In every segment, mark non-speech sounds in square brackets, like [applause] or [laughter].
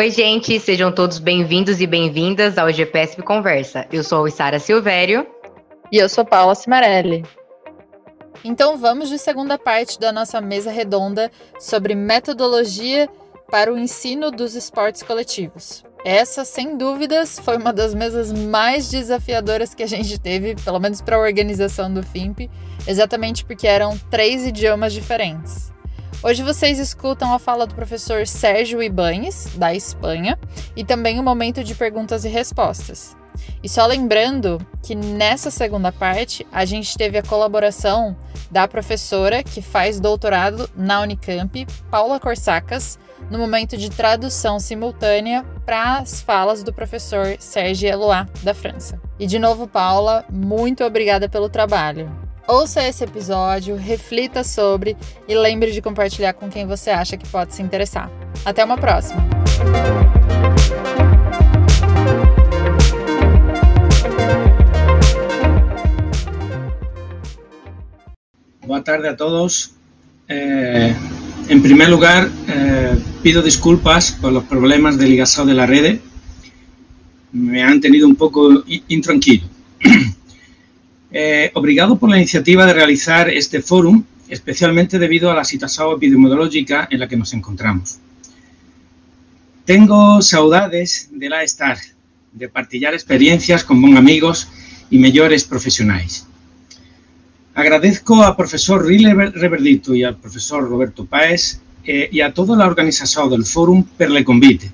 Oi, gente, sejam todos bem-vindos e bem-vindas ao GPSP Conversa. Eu sou a Sara Silvério. E eu sou Paula Cimarelli. Então vamos de segunda parte da nossa mesa redonda sobre metodologia para o ensino dos esportes coletivos. Essa, sem dúvidas, foi uma das mesas mais desafiadoras que a gente teve, pelo menos para a organização do FIMP, exatamente porque eram três idiomas diferentes. Hoje vocês escutam a fala do professor Sérgio Ibanes, da Espanha, e também o um momento de perguntas e respostas. E só lembrando que nessa segunda parte a gente teve a colaboração da professora que faz doutorado na Unicamp, Paula Corsacas, no momento de tradução simultânea para as falas do professor Serge Eloy, da França. E de novo, Paula, muito obrigada pelo trabalho. Ouça esse episódio, reflita sobre e lembre de compartilhar com quem você acha que pode se interessar. Até uma próxima! Boa tarde a todos. Eh, en primer lugar, eh, pido disculpas por los problemas de ligación de la red. Me han tenido un poco intranquilo. [clears throat] eh, obrigado por la iniciativa de realizar este fórum, especialmente debido a la situación epidemiológica en la que nos encontramos. Tengo saudades de la estar, de partillar experiencias con bons amigos y mejores profesionales. Agradezco al profesor Rile Reverdito y al profesor Roberto Páez eh, y a toda la organización del fórum per le convite,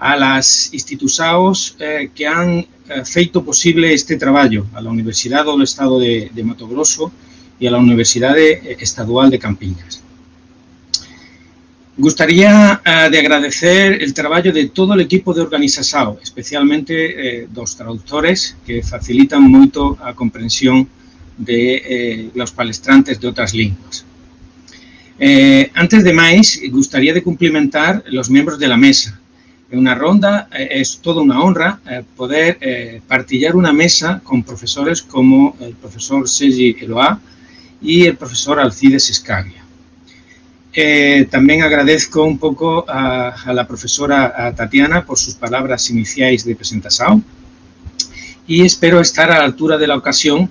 a las instituciones eh, que han eh, feito posible este trabajo, a la Universidad del Estado de, de Mato Grosso y a la Universidad de, Estadual de Campiñas. Gustaría uh, de agradecer el trabajo de todo el equipo de organización, especialmente eh, dos traductores que facilitan mucho a comprensión de eh, los palestrantes de otras lenguas. Eh, antes de más, gustaría de cumplimentar los miembros de la mesa. Una ronda eh, es toda una honra eh, poder eh, partillar una mesa con profesores como el profesor Sergi Eloa y el profesor Alcides Escaglia. Eh, también agradezco un poco a, a la profesora a Tatiana por sus palabras iniciales de presentación y espero estar a la altura de la ocasión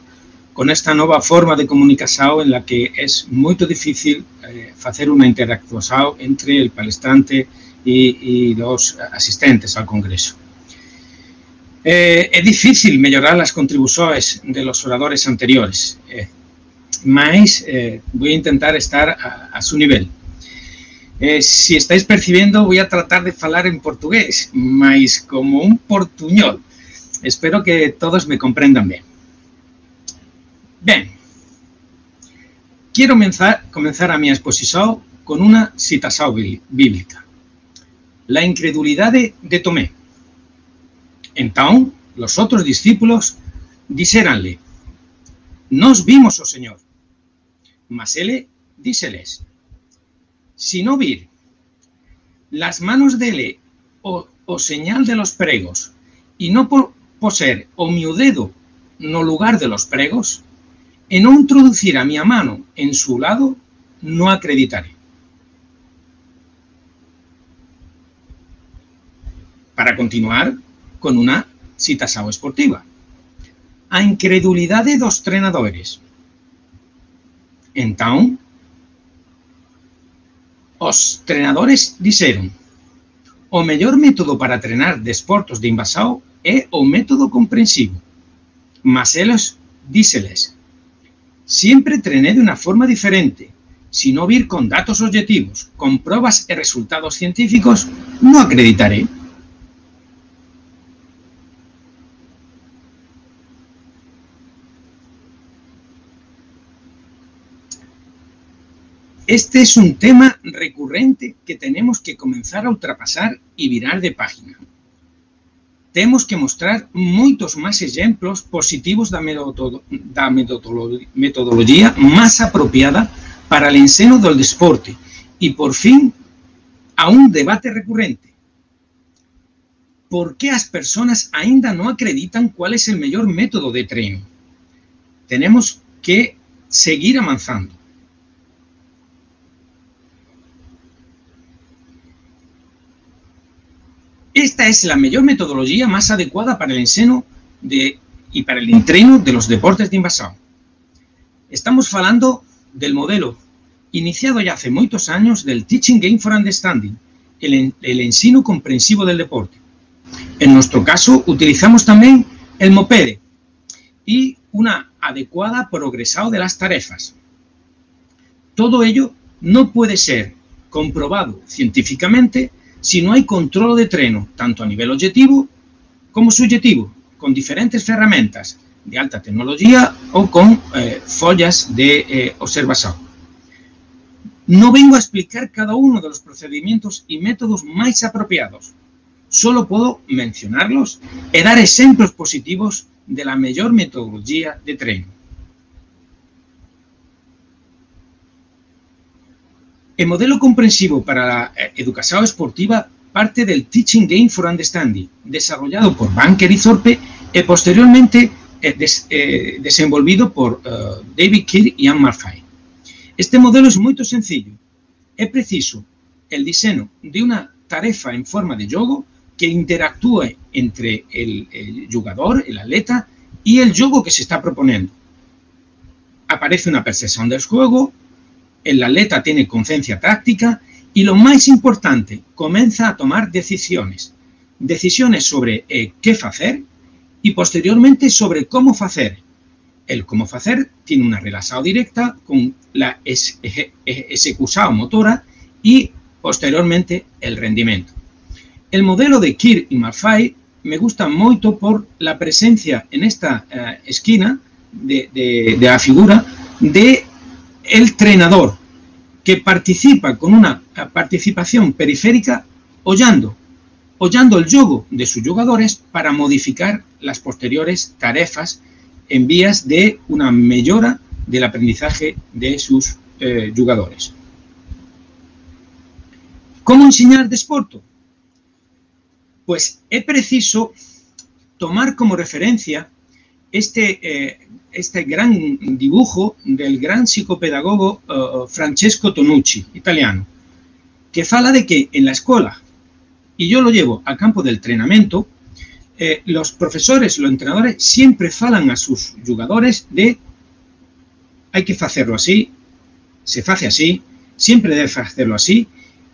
con esta nueva forma de comunicación en la que es muy difícil eh, hacer una interactuación entre el palestrante y, y los asistentes al Congreso. Eh, es difícil mejorar las contribuciones de los oradores anteriores, eh, eh, voy a intentar estar a, su nivel. Eh, si estáis percibiendo, voy a tratar de hablar en portugués, mas como un portuñol. Espero que todos me comprendan bien. Bien, quiero comenzar, comenzar a mi exposición con una citación bíblica. La incredulidad de, Tomé. Entonces, los otros discípulos diceranle, nos vimos, oh Señor. Mas él díceles, si no vir las manos de él o, o señal de los pregos y no por, poser o mi dedo no lugar de los pregos, en no introducir a mi mano en su lado, no acreditaré. Para continuar con una citación esportiva. A incredulidad de dos treinadores. Entonces, os treinadores dixeron o mellor método para treinar desportos de invasao é o método comprensivo. Mas eles díceles, siempre trené de una forma diferente. Si no vir con datos objetivos, con pruebas y resultados científicos, no acreditaré. Este es un tema recurrente que tenemos que comenzar a ultrapasar y virar de página. temos que mostrar moitos máis exemplos positivos da, metodo, da metodologia máis apropiada para o ensino do desporte e, por fin, a un debate recurrente. Por que as persoas ainda non acreditan cuál é o mellor método de treino? Tenemos que seguir avanzando. Esta es la mejor metodología más adecuada para el enseno y para el entreno de los deportes de invasión. Estamos hablando del modelo iniciado ya hace muchos años del Teaching Game for Understanding, el, el ensino comprensivo del deporte. En nuestro caso, utilizamos también el MOPEDE y una adecuada progresado de las tarefas. Todo ello no puede ser comprobado científicamente si no hay control de treno, tanto a nivel objetivo como subjetivo, con diferentes herramientas de alta tecnología o con eh, follas de eh, observación. No vengo a explicar cada uno de los procedimientos y métodos más apropiados. Solo puedo mencionarlos y dar ejemplos positivos de la mejor metodología de treno. El modelo comprensivo para la eh, educación esportiva parte del Teaching Game for Understanding, desarrollado por Banker y Thorpe y posteriormente eh, eh, desenvolvido por David Kirk y Anne Marfay. Este modelo es muy sencillo. Es preciso el diseño de una tarefa en forma de juego que interactúe entre el, jugador, el atleta, y el juego que se está proponiendo. Aparece una percepción del juego, el atleta tiene conciencia táctica y lo más importante, comienza a tomar decisiones. Decisiones sobre eh, qué hacer y posteriormente sobre cómo hacer. El cómo hacer tiene una relación directa con la ejecución motora y posteriormente el rendimiento. El modelo de Kir y Maffei me gusta mucho por la presencia en esta eh, esquina de la figura de el entrenador, que participa con una participación periférica hollando, el juego de sus jugadores para modificar las posteriores tarefas en vías de una mejora del aprendizaje de sus eh, jugadores. ¿Cómo enseñar desporto? Pues es preciso tomar como referencia este eh, este gran dibujo del gran psicopedagogo uh, Francesco Tonucci, italiano, que fala de que en la escuela, y yo lo llevo al campo del entrenamiento, eh, los profesores, los entrenadores siempre falan a sus jugadores de hay que hacerlo así, se hace así, siempre debe hacerlo así,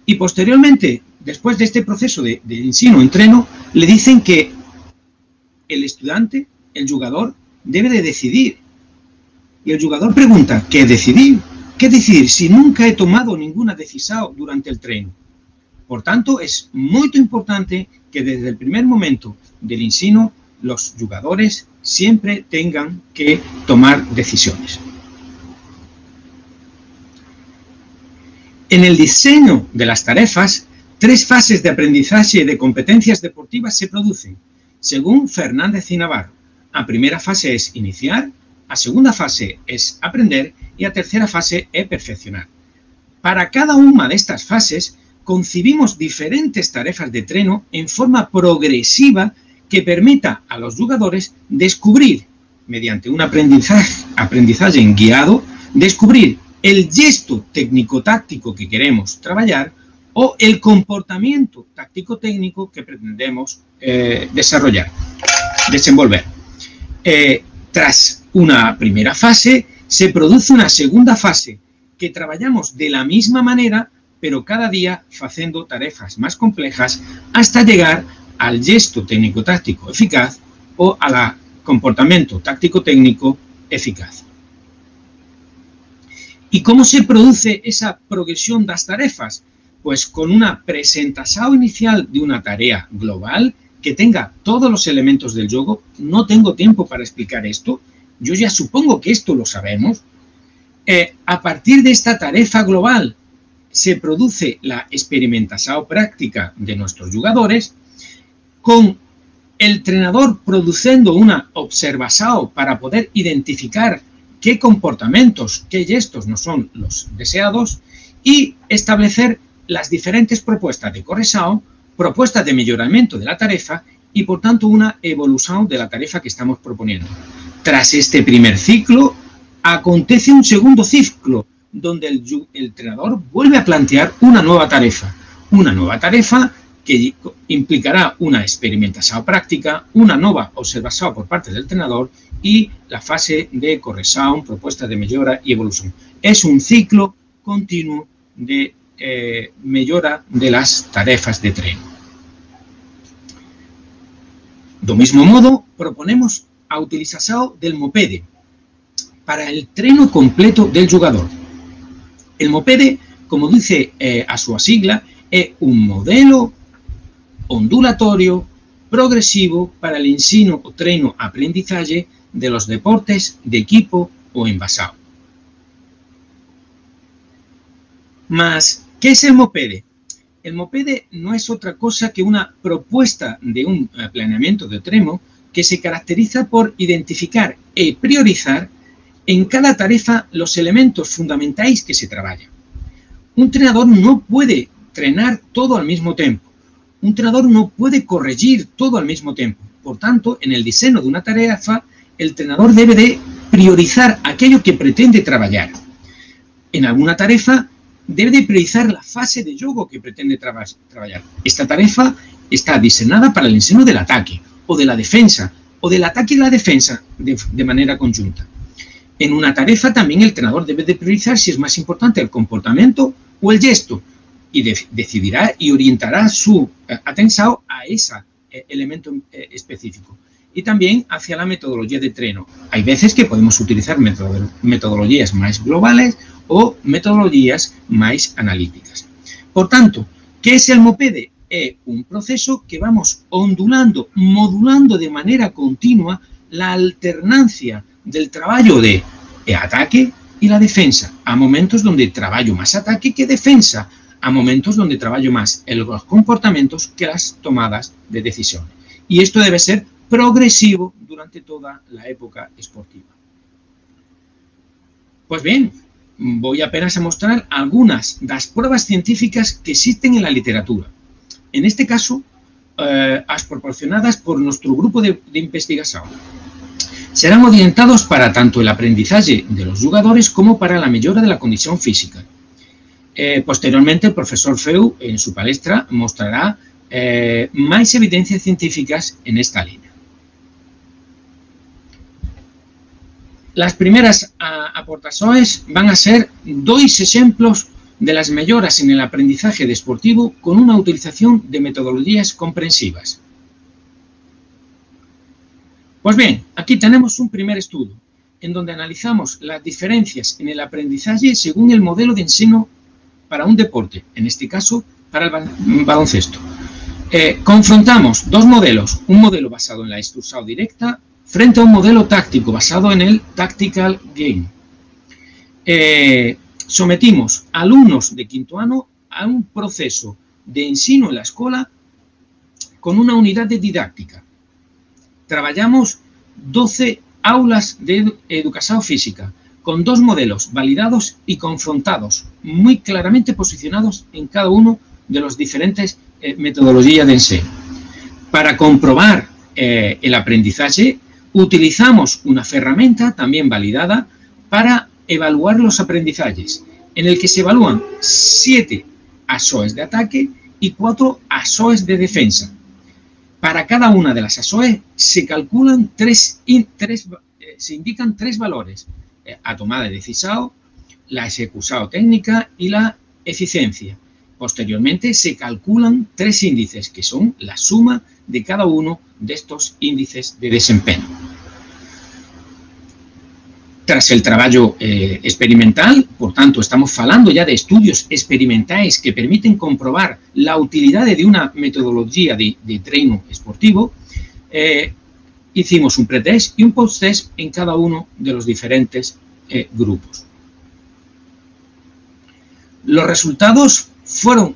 y posteriormente, después de este proceso de, de ensino-entreno, le dicen que el estudiante, el jugador, debe de decidir. Y el jugador pregunta, ¿qué decidir? ¿Qué decidir si nunca he tomado ninguna decisión durante el tren? Por tanto, es muy importante que desde el primer momento del ensino los jugadores siempre tengan que tomar decisiones. En el diseño de las tarefas, tres fases de aprendizaje de competencias deportivas se producen, según Fernández y. A primera fase es iniciar, a segunda fase es aprender y a tercera fase es perfeccionar. Para cada una de estas fases concibimos diferentes tarefas de treno en forma progresiva que permita a los jugadores descubrir, mediante un aprendizaje, aprendizaje guiado, descubrir el gesto técnico-táctico que queremos trabajar o el comportamiento táctico-técnico que pretendemos eh, desarrollar, desenvolver. Eh, tras una primera fase, se produce una segunda fase, que trabajamos de la misma manera, pero cada día haciendo tareas más complejas hasta llegar al gesto técnico-táctico eficaz o al comportamiento táctico-técnico eficaz. ¿Y cómo se produce esa progresión de las tareas? Pues con una presentación inicial de una tarea global que tenga todos los elementos del juego. No tengo tiempo para explicar esto. Yo ya supongo que esto lo sabemos. Eh, a partir de esta tarea global se produce la experimentación práctica de nuestros jugadores con el entrenador produciendo una observación para poder identificar qué comportamientos, qué gestos no son los deseados y establecer las diferentes propuestas de corrección propuestas de mejoramiento de la tarifa y, por tanto, una evolución de la tarifa que estamos proponiendo. Tras este primer ciclo, acontece un segundo ciclo, donde el, entrenador vuelve a plantear una nueva tarifa. Una nueva tarifa que implicará una experimentación práctica, una nueva observación por parte del entrenador y la fase de corrección, propuesta de mejora y evolución. Es un ciclo continuo de eh, de las tarefas de tren. Do mismo modo, proponemos a utilización del mopede para el treno completo del jugador. El mopede, como dice eh, a su sigla, es un modelo ondulatorio progresivo para el ensino o treino aprendizaje de los deportes de equipo o envasado. Mas, ¿qué es el mopede? El mopede no es otra cosa que una propuesta de un planeamiento de tremo que se caracteriza por identificar y priorizar en cada tarea los elementos fundamentales que se trabajan. Un entrenador no puede trenar todo al mismo tiempo. Un entrenador no puede corregir todo al mismo tiempo. Por tanto, en el diseño de una tarea, el entrenador debe de priorizar aquello que pretende trabajar. En alguna tarea debe de priorizar la fase de juego que pretende trabajar. Esta tarea está diseñada para el enseño del ataque o de la defensa, o del ataque y la defensa de manera conjunta. En una tarea también el entrenador debe de priorizar si es más importante el comportamiento o el gesto y decidirá y orientará su eh, atención a ese eh, elemento eh, específico. Y también hacia la metodología de treno. Hay veces que podemos utilizar metodologías más globales o metodologías más analíticas. Por tanto, ¿qué es el MOPEDE? Es un proceso que vamos ondulando, modulando de manera continua la alternancia del trabajo de ataque y la defensa. A momentos donde trabajo más ataque que defensa, a momentos donde trabajo más los comportamientos que las tomadas de decisiones. Y esto debe ser progresivo durante toda la época esportiva. Pues bien, voy apenas a mostrar algunas de las pruebas científicas que existen en la literatura. En este caso, eh, las proporcionadas por nuestro grupo de investigación serán orientados para tanto el aprendizaje de los jugadores como para la mejora de la condición física. Eh, posteriormente, el profesor Feu, en su palestra, mostrará eh, más evidencias científicas en esta línea. Las primeras aportaciones van a ser dos ejemplos de las mejoras en el aprendizaje deportivo con una utilización de metodologías comprensivas. Pues bien, aquí tenemos un primer estudio en donde analizamos las diferencias en el aprendizaje según el modelo de enseño para un deporte, en este caso para el baloncesto. Eh, confrontamos dos modelos, un modelo basado en la instrucción directa frente a un modelo táctico basado en el tactical game. Eh, sometimos alumnos de quinto año a un proceso de ensino en la escuela con una unidad de didáctica trabajamos 12 aulas de educación física, con dos modelos validados y confrontados, muy claramente posicionados en cada uno de los diferentes eh, metodologías de enseño. Para comprobar eh, el aprendizaje, utilizamos una herramienta también validada para evaluar los aprendizajes, en el que se evalúan siete ASOEs de ataque y cuatro ASOEs de defensa, para cada una de las ASOE se calculan tres, eh, indican tres valores, eh, a tomada de decisión, la ejecución técnica y la eficiencia. Posteriormente se calculan tres índices, que son la suma de cada uno de estos índices de desempeño. Tras el trabajo eh, experimental, por tanto, estamos hablando ya de estudios experimentales que permiten comprobar la utilidad de una metodología de, de treino esportivo, eh, hicimos un pretest y un post-test en cada uno de los diferentes eh, grupos. Los resultados fueron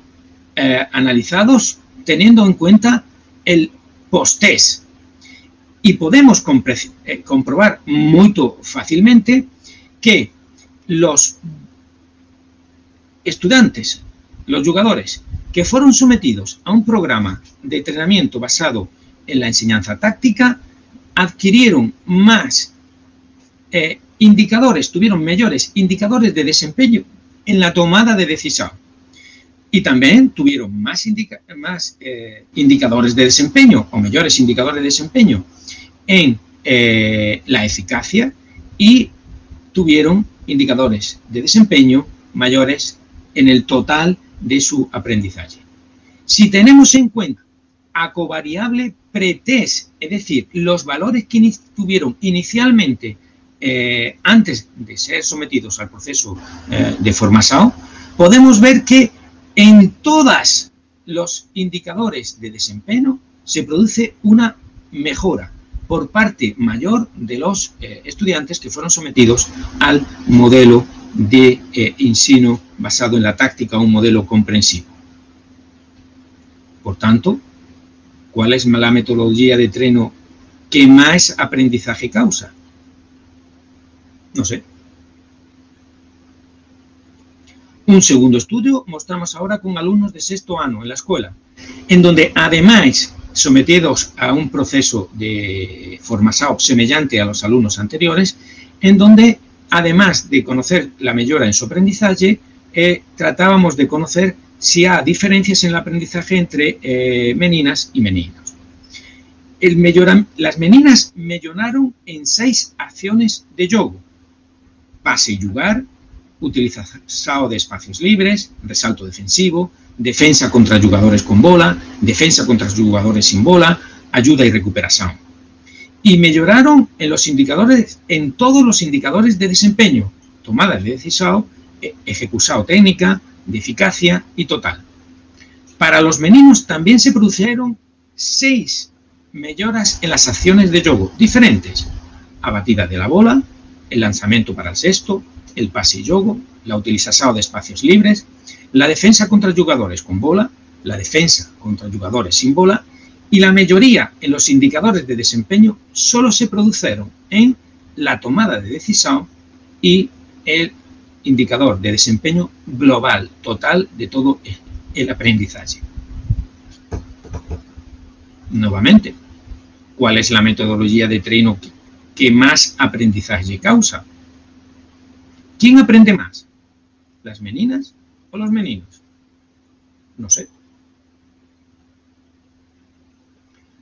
analizados teniendo en cuenta el post-test, y podemos eh, comprobar muy fácilmente que los estudiantes, los jugadores que fueron sometidos a un programa de entrenamiento basado en la enseñanza táctica, adquirieron más eh, indicadores, tuvieron mayores indicadores de desempeño en la tomada de decisión. Y también tuvieron más, eh, indicadores de desempeño o mayores indicadores de desempeño en eh, la eficacia y tuvieron indicadores de desempeño mayores en el total de su aprendizaje. Si tenemos en cuenta a covariable pretest, es decir, los valores que tuvieron inicialmente eh, antes de ser sometidos al proceso de formación, podemos ver que en todos los indicadores de desempeño se produce una mejora por parte mayor de los eh, estudiantes que fueron sometidos al modelo de eh, ensino basado en la táctica, un modelo comprensivo. Por tanto, ¿cuál es la metodología de treno que más aprendizaje causa? No sé. Un segundo estudio mostramos ahora con alumnos de sexto año en la escuela, en donde además sometidos a un proceso de formación semejante a los alumnos anteriores, en donde además de conocer la mejora en su aprendizaje, eh, tratábamos de conocer si hay diferencias en el aprendizaje entre eh, meninas y meninos. las meninas mejoraron en seis acciones de yoga. Pase y jugar, utilización de espacios libres, resalto defensivo, defensa contra jugadores con bola, defensa contra jugadores sin bola, ayuda y recuperación. Y mejoraron en los indicadores, en todos los indicadores de desempeño, tomadas de decisión, e, ejecución técnica, de eficacia y total. Para los meninos también se produjeron seis mejoras en las acciones de juego diferentes. Abatida de la bola, el lanzamiento para el sexto, el pase y juego, la utilización de espacios libres, la defensa contra jugadores con bola, la defensa contra jugadores sin bola y la mayoría en los indicadores de desempeño solo se produjeron en la tomada de decisión y el indicador de desempeño global, total de todo el aprendizaje. Nuevamente, ¿cuál es la metodología de treno que más aprendizaje causa? ¿Quién aprende más? ¿Las meninas o los meninos? No sé.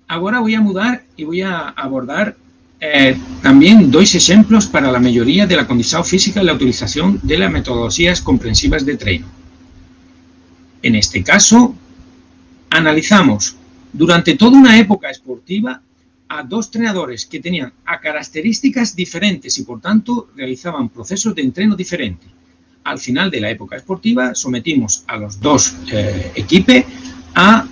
Ahora voy a mudar y voy a abordar eh, también dos ejemplos para la mayoría de la condición física y la utilización de las metodologías comprensivas de treino. En este caso, analizamos durante toda una época esportiva a dos entrenadores que tenían a características diferentes y por tanto realizaban procesos de entreno diferentes. Al final de la época esportiva sometimos a los dos eh, equipos a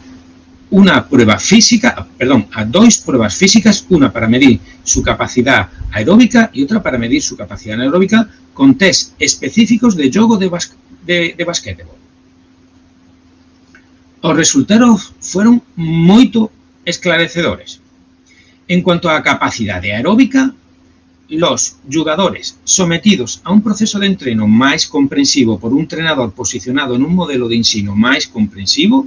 una prueba física, perdón, a dos pruebas físicas, una para medir su capacidad aeróbica y otra para medir su capacidad anaeróbica con test específicos de juego de, de, de basquetebol. Los resultados fueron muy esclarecedores. En cuanto a capacidad aeróbica, los jugadores sometidos a un proceso de entreno más comprensivo por un entrenador posicionado en un modelo de ensino más comprensivo,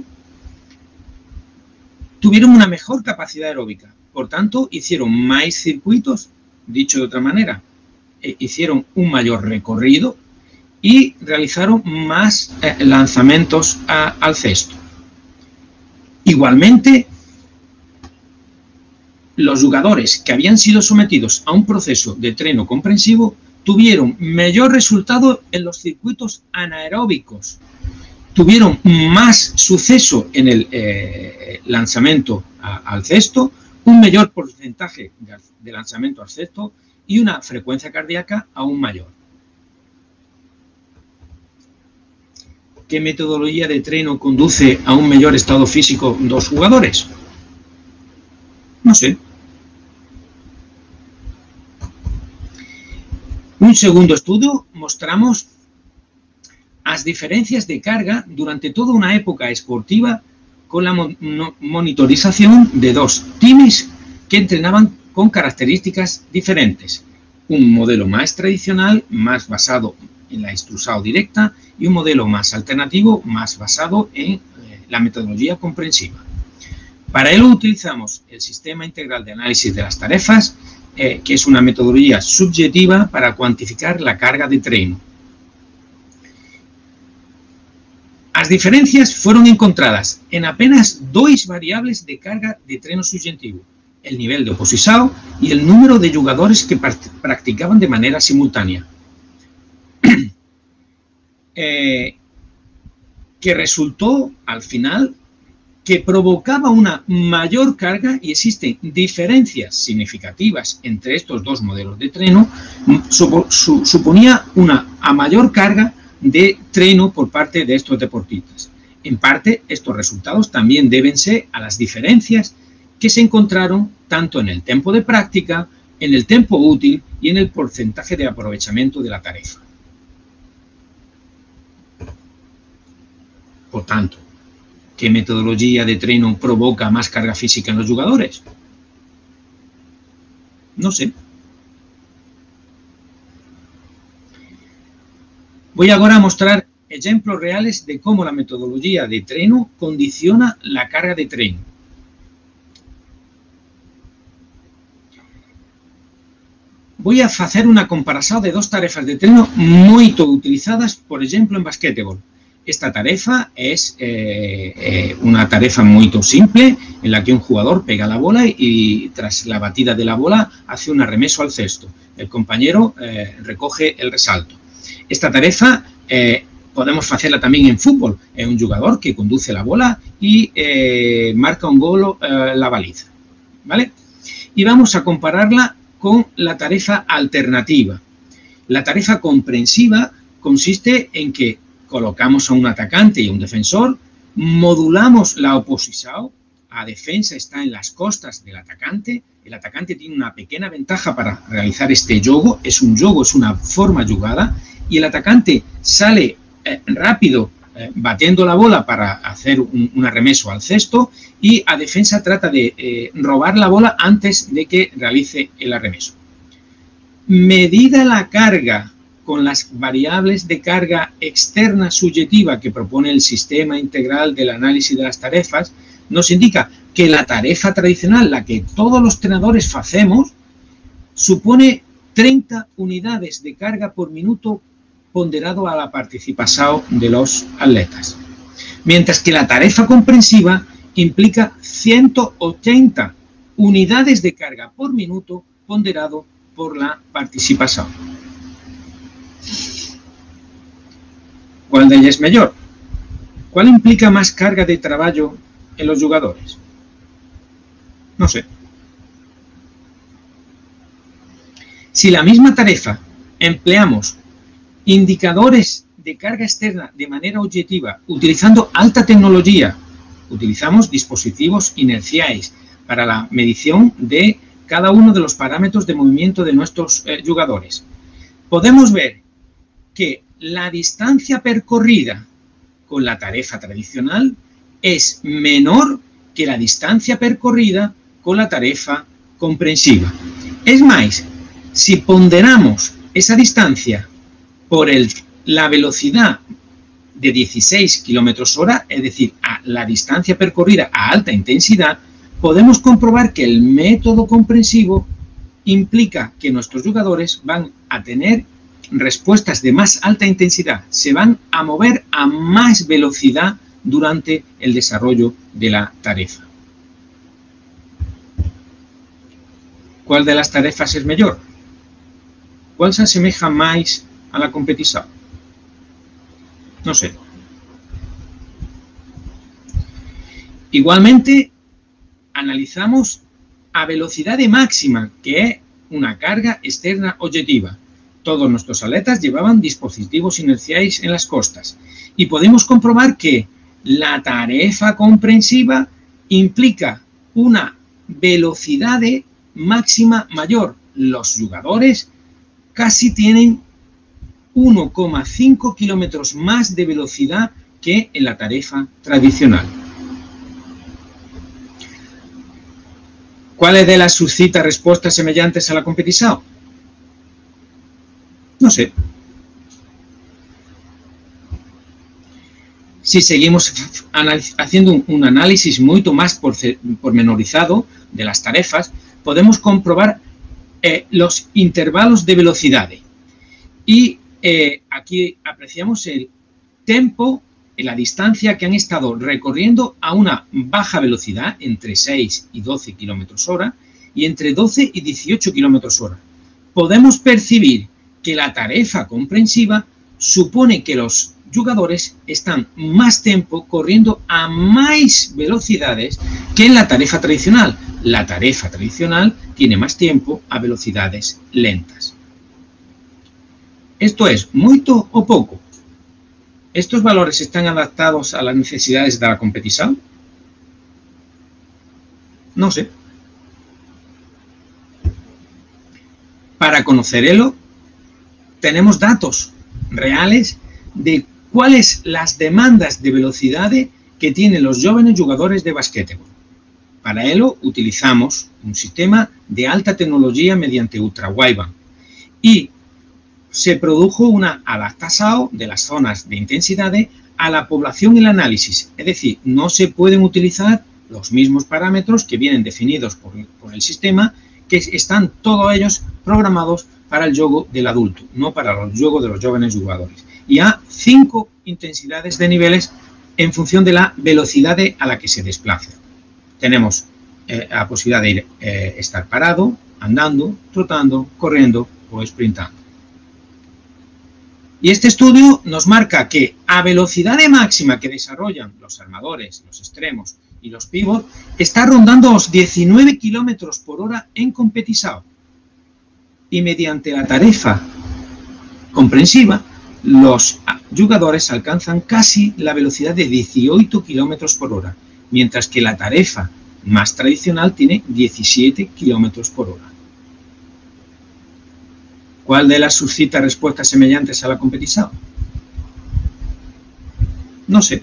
tuvieron una mejor capacidad aeróbica. Por tanto, hicieron más circuitos, dicho de otra manera, eh, hicieron un mayor recorrido y realizaron más eh, lanzamientos al cesto. Igualmente, los jugadores que habían sido sometidos a un proceso de treno comprensivo tuvieron mayor resultado en los circuitos anaeróbicos, tuvieron más suceso en el eh, lanzamiento al cesto, un mayor porcentaje de lanzamiento al cesto y una frecuencia cardíaca aún mayor. ¿Qué metodología de treno conduce a un mayor estado físico de los jugadores? No sé. Un segundo estudio mostramos las diferencias de carga durante toda una época esportiva con la monitorización de dos teams que entrenaban con características diferentes. Un modelo más tradicional, más basado en la instrucción directa, y un modelo más alternativo, más basado en eh, la metodología comprensiva. Para ello utilizamos el sistema integral de análisis de las tarefas, eh, que es una metodología subjetiva para cuantificar la carga de treino. Las diferencias fueron encontradas en apenas dos variables de carga de treno subjetivo, el nivel de oposición y el número de jugadores que practicaban de manera simultánea. [clears throat] Eh, que resultó al final que provocaba una mayor carga y existen diferencias significativas entre estos dos modelos de treno, suponía una a mayor carga de treno por parte de estos deportistas. En parte, estos resultados también deben ser a las diferencias que se encontraron tanto en el tiempo de práctica, en el tiempo útil y en el porcentaje de aprovechamiento de la tarifa. Por tanto, ¿qué metodología de treno provoca más carga física en los jugadores? No sé. Voy ahora a mostrar ejemplos reales de cómo la metodología de treno condiciona la carga de treno. Voy a hacer una comparación de dos tarefas de treno muy utilizadas, por ejemplo, en basquetebol. Esta tarefa es eh, eh, una tarefa muy simple en la que un jugador pega la bola y, tras la batida de la bola hace un arremeso al cesto. El compañero eh, recoge el resalto. Esta tarefa podemos hacerla también en fútbol. Es un jugador que conduce la bola y marca un gol la baliza. ¿Vale? Y vamos a compararla con la tarefa alternativa. La tarefa comprensiva consiste en que colocamos a un atacante y a un defensor, modulamos la oposición, la defensa está en las costas del atacante, el atacante tiene una pequeña ventaja para realizar este juego, es un juego, es una forma jugada, y el atacante sale eh, rápido eh, batiendo la bola para hacer un, arremeso al cesto y a defensa trata de eh, robar la bola antes de que realice el arremeso. Medida la carga con las variables de carga externa subjetiva que propone el sistema integral del análisis de las tarefas, nos indica que la tarefa tradicional, la que todos los entrenadores hacemos, supone 30 unidades de carga por minuto ponderado a la participación de los atletas. Mientras que la tarefa comprensiva implica 180 unidades de carga por minuto ponderado por la participación. ¿Cuál de ellas es mejor? ¿Cuál implica más carga de trabajo en los jugadores? No sé. Si la misma tarifa empleamos indicadores de carga externa de manera objetiva utilizando alta tecnología, utilizamos dispositivos inerciales para la medición de cada uno de los parámetros de movimiento de nuestros eh, jugadores. Podemos ver que la distancia percorrida con la tarifa tradicional es menor que la distancia percorrida con la tarifa comprensiva. Es más, si ponderamos esa distancia por la velocidad de 16 kilómetros hora, es decir, a la distancia percorrida a alta intensidad, podemos comprobar que el método comprensivo implica que nuestros jugadores van a tener respuestas de más alta intensidad se van a mover a más velocidad durante el desarrollo de la tarifa. ¿Cuál de las tarefas es mejor? ¿Cuál se asemeja más a la competición? No sé. Igualmente, analizamos a velocidad de máxima, que es una carga externa objetiva todos nuestros atletas llevaban dispositivos inerciales en las costas y podemos comprobar que la tarifa comprensiva implica una velocidad máxima mayor. Los jugadores casi tienen 1,5 kilómetros más de velocidad que en la tarifa tradicional. ¿Cuáles de las suscita respuestas semejantes a la competición? No sé. Si seguimos haciendo un, análisis mucho más pormenorizado de las tarefas, podemos comprobar eh, los intervalos de velocidad. Y eh, aquí apreciamos el tiempo en la distancia que han estado recorriendo a una baja velocidad, entre 6 y 12 kilómetros hora, y entre 12 y 18 kilómetros hora. Podemos percibir que la tarefa comprensiva supone que los jugadores están más tiempo corriendo a más velocidades que en la tarefa tradicional. La tarefa tradicional tiene más tiempo a velocidades lentas. Esto es, mucho o poco. ¿Estos valores están adaptados a las necesidades de la competición? No sé. Para conocerlo, tenemos datos reales de cuáles las demandas de velocidad que tienen los jóvenes jugadores de basquetebol. Para ello utilizamos un sistema de alta tecnología mediante ultra wideband y se produjo una adaptación de las zonas de intensidad a la población y el análisis. Es decir, no se pueden utilizar los mismos parámetros que vienen definidos por el sistema, que están todos ellos programados para el juego del adulto, no para el juego de los jóvenes jugadores. Y a cinco intensidades de niveles en función de la velocidad a la que se desplaza. Tenemos eh, la posibilidad de eh, estar parado, andando, trotando, corriendo o sprintando. Y este estudio nos marca que a velocidad máxima que desarrollan los armadores, los extremos y los pivots, está rondando los 19 kilómetros por hora en competición y mediante la tarifa comprensiva, los jugadores alcanzan casi la velocidad de 18 km por hora, mientras que la tarifa más tradicional tiene 17 km por hora. ¿Cuál de las suscita respuestas semejantes a la competición? No sé.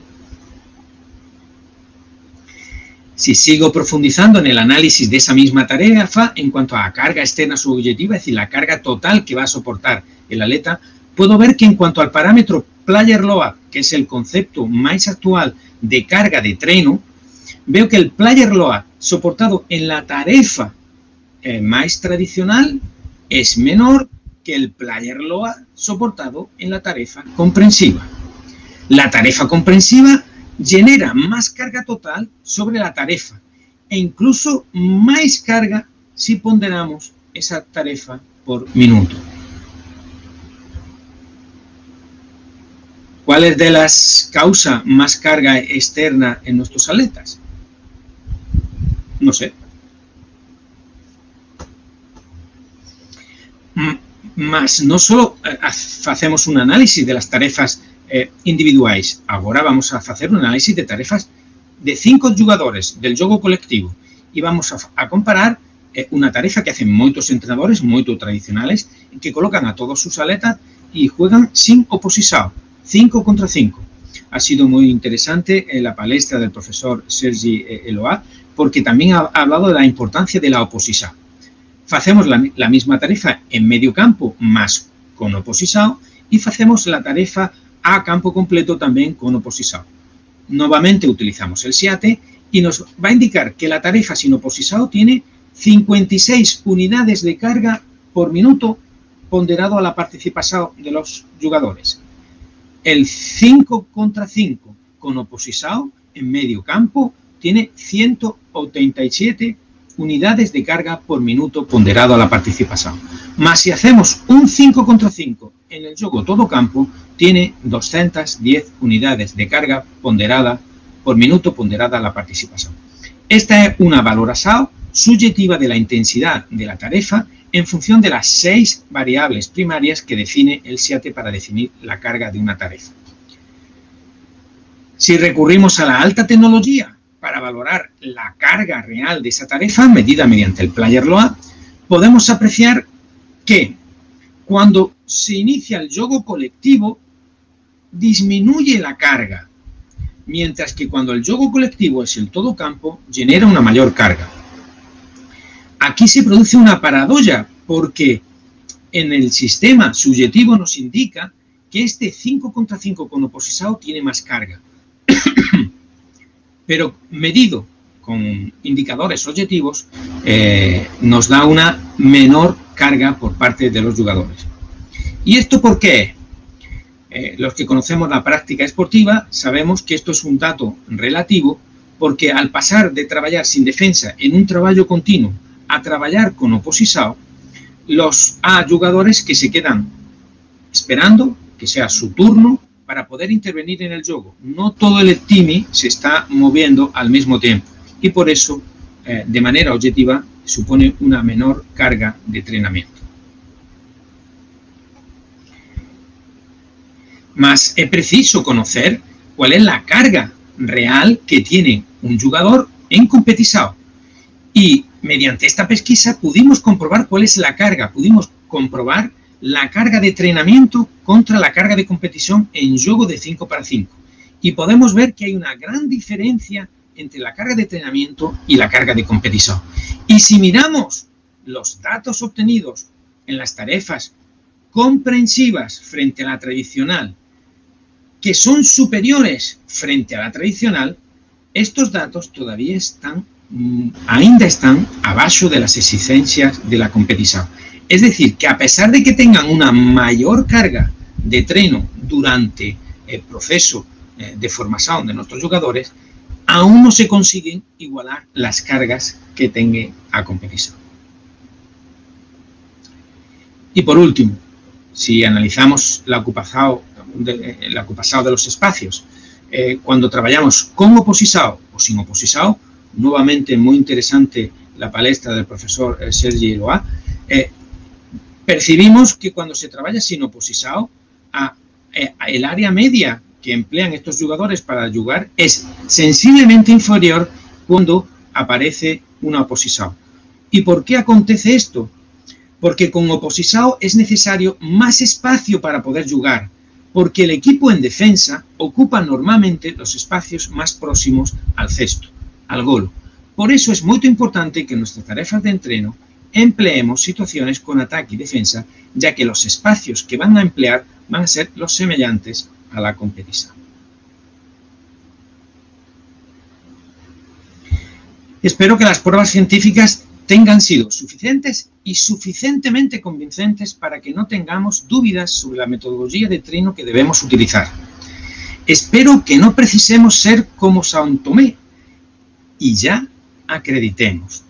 Si sigo profundizando en el análisis de esa misma tarea en cuanto a carga externa subjetiva, es decir, la carga total que va a soportar el atleta, puedo ver que en cuanto al parámetro player load, que es el concepto más actual de carga de treno, veo que el player load soportado en la tarifa eh, más tradicional es menor que el player load soportado en la tarifa comprensiva. La tarifa comprensiva genera más carga total sobre la tarifa e incluso más carga si ponderamos esa tarifa por minuto. ¿Cuál es de las causa más carga externa en nuestros atletas? No sé. Más, no solo eh, hacemos un análisis de las tarefas eh, individuales. Ahora vamos a hacer un análisis de tarefas de cinco jugadores del juego colectivo y vamos a, comparar eh, una tarifa que hacen muchos entrenadores, muy tradicionales, que colocan a todos sus aletas y juegan sin oposición, 5 contra 5. Ha sido muy interesante en la palestra del profesor Sergi eh, Eloa, porque también ha, hablado de la importancia de la oposición. Hacemos la, misma tarifa en medio campo más con oposición y hacemos la tarifa a campo completo también con oposición. Nuevamente utilizamos el SIATE y nos va a indicar que la tarifa sin oposición tiene 56 unidades de carga por minuto ponderado a la participación de los jugadores. El 5 contra 5 con oposición en medio campo tiene 187 unidades de carga por minuto ponderado a la participación. Más si hacemos un 5 contra 5 en el juego todo campo, tiene 210 unidades de carga ponderada por minuto ponderada a la participación. Esta es una valoración subjetiva de la intensidad de la tarifa en función de las seis variables primarias que define el SIATE para definir la carga de una tarifa. Si recurrimos a la alta tecnología para valorar la carga real de esa tarifa medida mediante el player load, podemos apreciar que cuando se inicia el juego colectivo, disminuye la carga, mientras que cuando el juego colectivo es el todo campo, genera una mayor carga. Aquí se produce una paradoja, porque en el sistema subjetivo nos indica que este 5 contra 5 con oposisado tiene más carga. [coughs] Pero medido con indicadores objetivos, eh, nos da una menor carga por parte de los jugadores. ¿Y esto por qué? eh, los que conocemos la práctica esportiva sabemos que esto es un dato relativo porque al pasar de trabajar sin defensa en un trabajo continuo a trabajar con oposisao, los a jugadores que se quedan esperando que sea su turno para poder intervenir en el juego. No todo el team se está moviendo al mismo tiempo y por eso, eh, de manera objetiva, supone una menor carga de entrenamiento. Más es preciso conocer cuál es la carga real que tiene un jugador en competición. Y mediante esta pesquisa pudimos comprobar cuál es la carga, pudimos comprobar la carga de entrenamiento contra la carga de competición en juego de 5 para 5. Y podemos ver que hay una gran diferencia entre la carga de entrenamiento y la carga de competición. Y si miramos los datos obtenidos en las tarefas comprensivas frente a la tradicional que son superiores frente a la tradicional, estos datos todavía están, mm, ainda están abajo de las exigencias de la competición. Es decir, que a pesar de que tengan una mayor carga de treno durante el proceso eh, de formación de nuestros jugadores, aún no se consiguen igualar las cargas que tenga a competición. Y por último, si analizamos la ocupación ocupación de los espacios. Eh, cuando trabajamos con oposisao o sin oposisao, nuevamente muy interesante la palestra del profesor eh, Sergi Loa, eh, percibimos que cuando se trabaja sin oposisao, a, el área media que emplean estos jugadores para jugar es sensiblemente inferior cuando aparece una oposisao. ¿Y por qué acontece esto? Porque con oposisao es necesario más espacio para poder jugar, porque el equipo en defensa ocupa normalmente los espacios más próximos al cesto, al gol. Por eso es muy importante que nuestras tarefas de entreno empleemos situaciones con ataque y defensa, ya que los espacios que van a emplear van a ser los semejantes a la competición. Espero que las pruebas científicas tengan sido suficientes y suficientemente convincentes para que no tengamos dudas sobre la metodología de trino que debemos utilizar. Espero que no precisemos ser como San Tomé y ya acreditemos.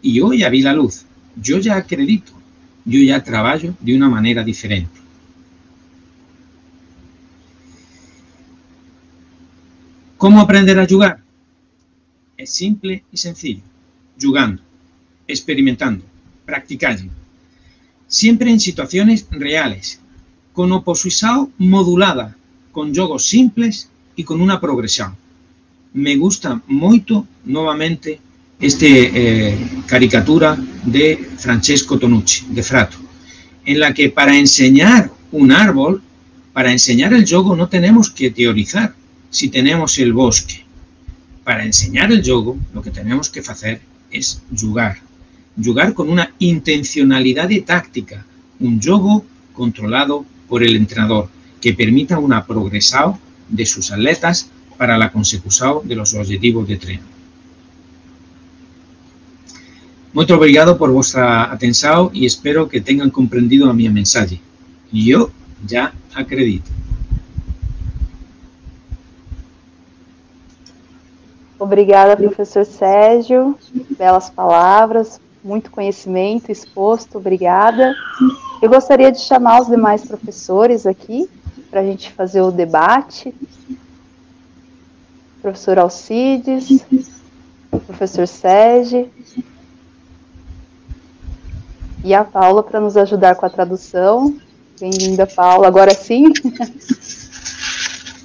Y hoy ya vi la luz. Yo ya acredito. Yo ya trabajo de una manera diferente. ¿Cómo aprender a jugar? Es simple y sencillo. Jugando experimentando, practicando. Siempre en situaciones reales, con oposición modulada, con juegos simples y con una progresión. Me gusta mucho, nuevamente, este eh, caricatura de Francesco Tonucci, de Frato, en la que para enseñar un árbol, para enseñar el juego no tenemos que teorizar si tenemos el bosque. Para enseñar el juego lo que tenemos que hacer es jugar jugar con una intencionalidad de táctica, un juego controlado por el entrenador, que permita una progresión de sus atletas para la consecución de los objetivos de tren. Muy obrigado por vuestra atención y espero que tengan comprendido a mi mensaje. Yo ya acredito. Obrigada, professor Sérgio. Belas palavras, muito conhecimento exposto, obrigada. Eu gostaria de chamar os demais professores aqui para a gente fazer o debate. Professor Alcides, professor Sérgio e a Paula para nos ajudar com a tradução. Bem-vinda, Paula. Agora sim. uh,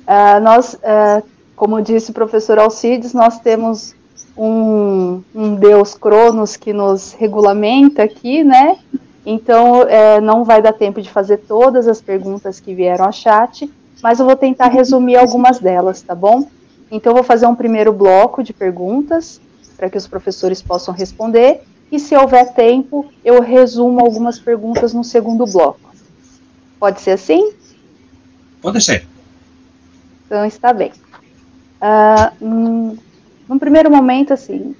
[laughs] nós, uh, como disse o professor Alcides, nós temos um, um Deus Cronos que nos regulamenta aqui, né? Então, é, não vai dar tempo de fazer todas as perguntas que vieram ao chat, mas eu vou tentar resumir algumas delas, tá bom? Então, eu vou fazer um primeiro bloco de perguntas para que os professores possam responder, e se houver tempo, eu resumo algumas perguntas no segundo bloco. Pode ser assim? Pode ser. Então, está bem. Uh, num primeiro momento, assim,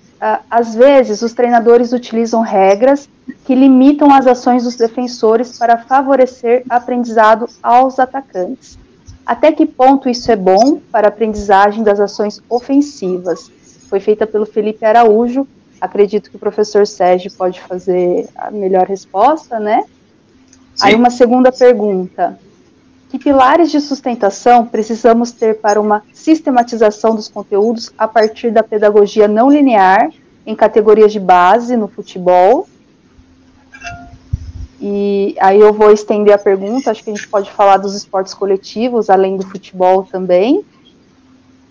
às vezes os treinadores utilizam regras que limitam as ações dos defensores para favorecer aprendizado aos atacantes. Até que ponto isso é bom para a aprendizagem das ações ofensivas? Foi feita pelo Felipe Araújo. Acredito que o professor Sérgio pode fazer a melhor resposta, né? Sim. Aí uma segunda pergunta. Que pilares de sustentação precisamos ter para uma sistematização dos conteúdos a partir da pedagogia não linear em categorias de base no futebol? E aí eu vou estender a pergunta, acho que a gente pode falar dos esportes coletivos, além do futebol também.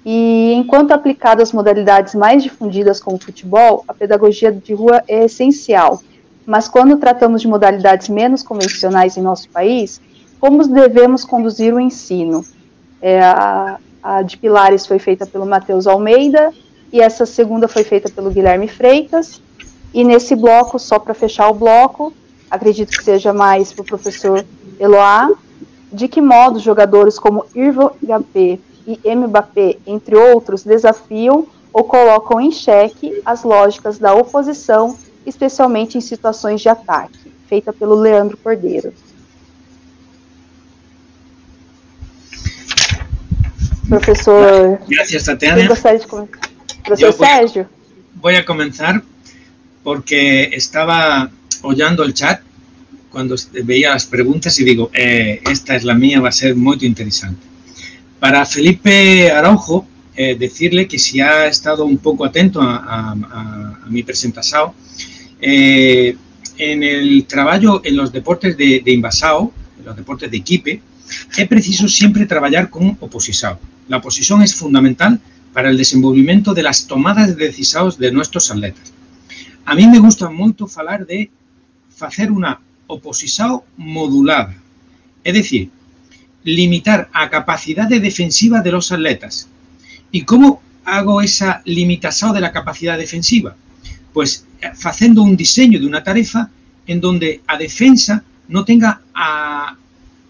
E enquanto aplicada às modalidades mais difundidas como futebol, a pedagogia de rua é essencial. Mas quando tratamos de modalidades menos convencionais em nosso país, como devemos conduzir o ensino? É, a, a de Pilares foi feita pelo Matheus Almeida e essa segunda foi feita pelo Guilherme Freitas. E nesse bloco, só para fechar o bloco, acredito que seja mais para o professor Eloá, de que modo jogadores como Irvo HP e Mbappé, entre outros, desafiam ou colocam em xeque as lógicas da oposição, especialmente em situações de ataque, feita pelo Leandro Cordeiro. Professor. Gracias, Tatiana. Gostaria de Profesor Sergio. Voy a comenzar porque estaba oyendo el chat cuando veía las preguntas y digo, eh, esta es la mía, va a ser muy interesante. Para Felipe Araujo, eh, decirle que si ha estado un poco atento a, mi presentación, eh, en el trabajo en los deportes de, de en los deportes de equipe, es preciso siempre trabajar con oposición. La oposición es fundamental para el desenvolvimiento de las tomadas de decisiones de nuestros atletas. A mí me gusta mucho hablar de hacer una oposición modulada, es decir, limitar a capacidad defensiva de los atletas. ¿Y cómo hago esa limitación de la capacidad defensiva? Pues haciendo un diseño de una tarea en donde a defensa no tenga a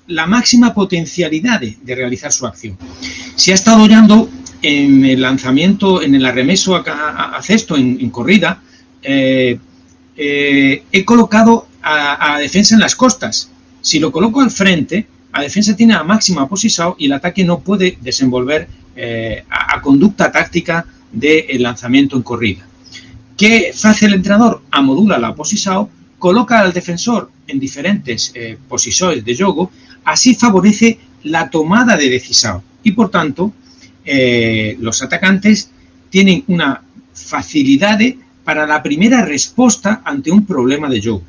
la máxima potencialidad de, realizar su acción. Si ha estado oyendo en el lanzamiento, en el arremeso a, cesto en, corrida, eh, eh, he colocado a, defensa en las costas. Si lo coloco al frente, a defensa tiene a máxima posición y el ataque no puede desenvolver eh, a, conducta táctica del lanzamiento en corrida. ¿Qué hace el entrenador? Amodula la posición, coloca al defensor en diferentes posiciones de juego, así favorece la tomada de decisión y por tanto eh, los atacantes tienen una facilidad para la primera respuesta ante un problema de juego.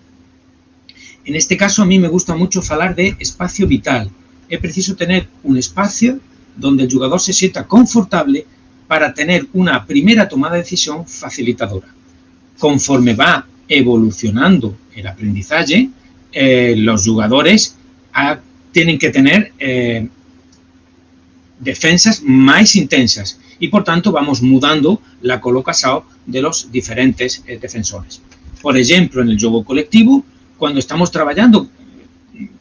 En este caso a mí me gusta mucho hablar de espacio vital. Es preciso tener un espacio donde el jugador se sienta confortable para tener una primera toma de decisión facilitadora. Conforme va evolucionando el aprendizaje, eh, los jugadores ah, tienen que tener eh, defensas más intensas y por tanto vamos mudando la colocación de los diferentes eh, defensores. Por ejemplo, en el juego colectivo, cuando estamos trabajando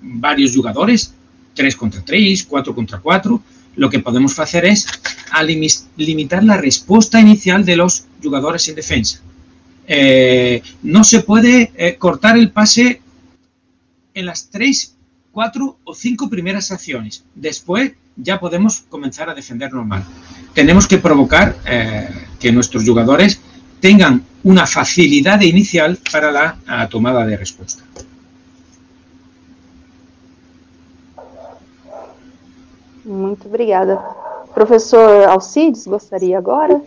varios jugadores, 3 contra 3, 4 contra 4, lo que podemos hacer es limitar la respuesta inicial de los jugadores en defensa. Eh, no se puede eh, cortar el pase en las tres, cuatro o cinco primeras acciones. Después ya podemos comenzar a defender normal. Tenemos que provocar eh, que nuestros jugadores tengan una facilidad inicial para la tomada de respuesta. Muito obrigada. Professor Alcides, gostaria agora?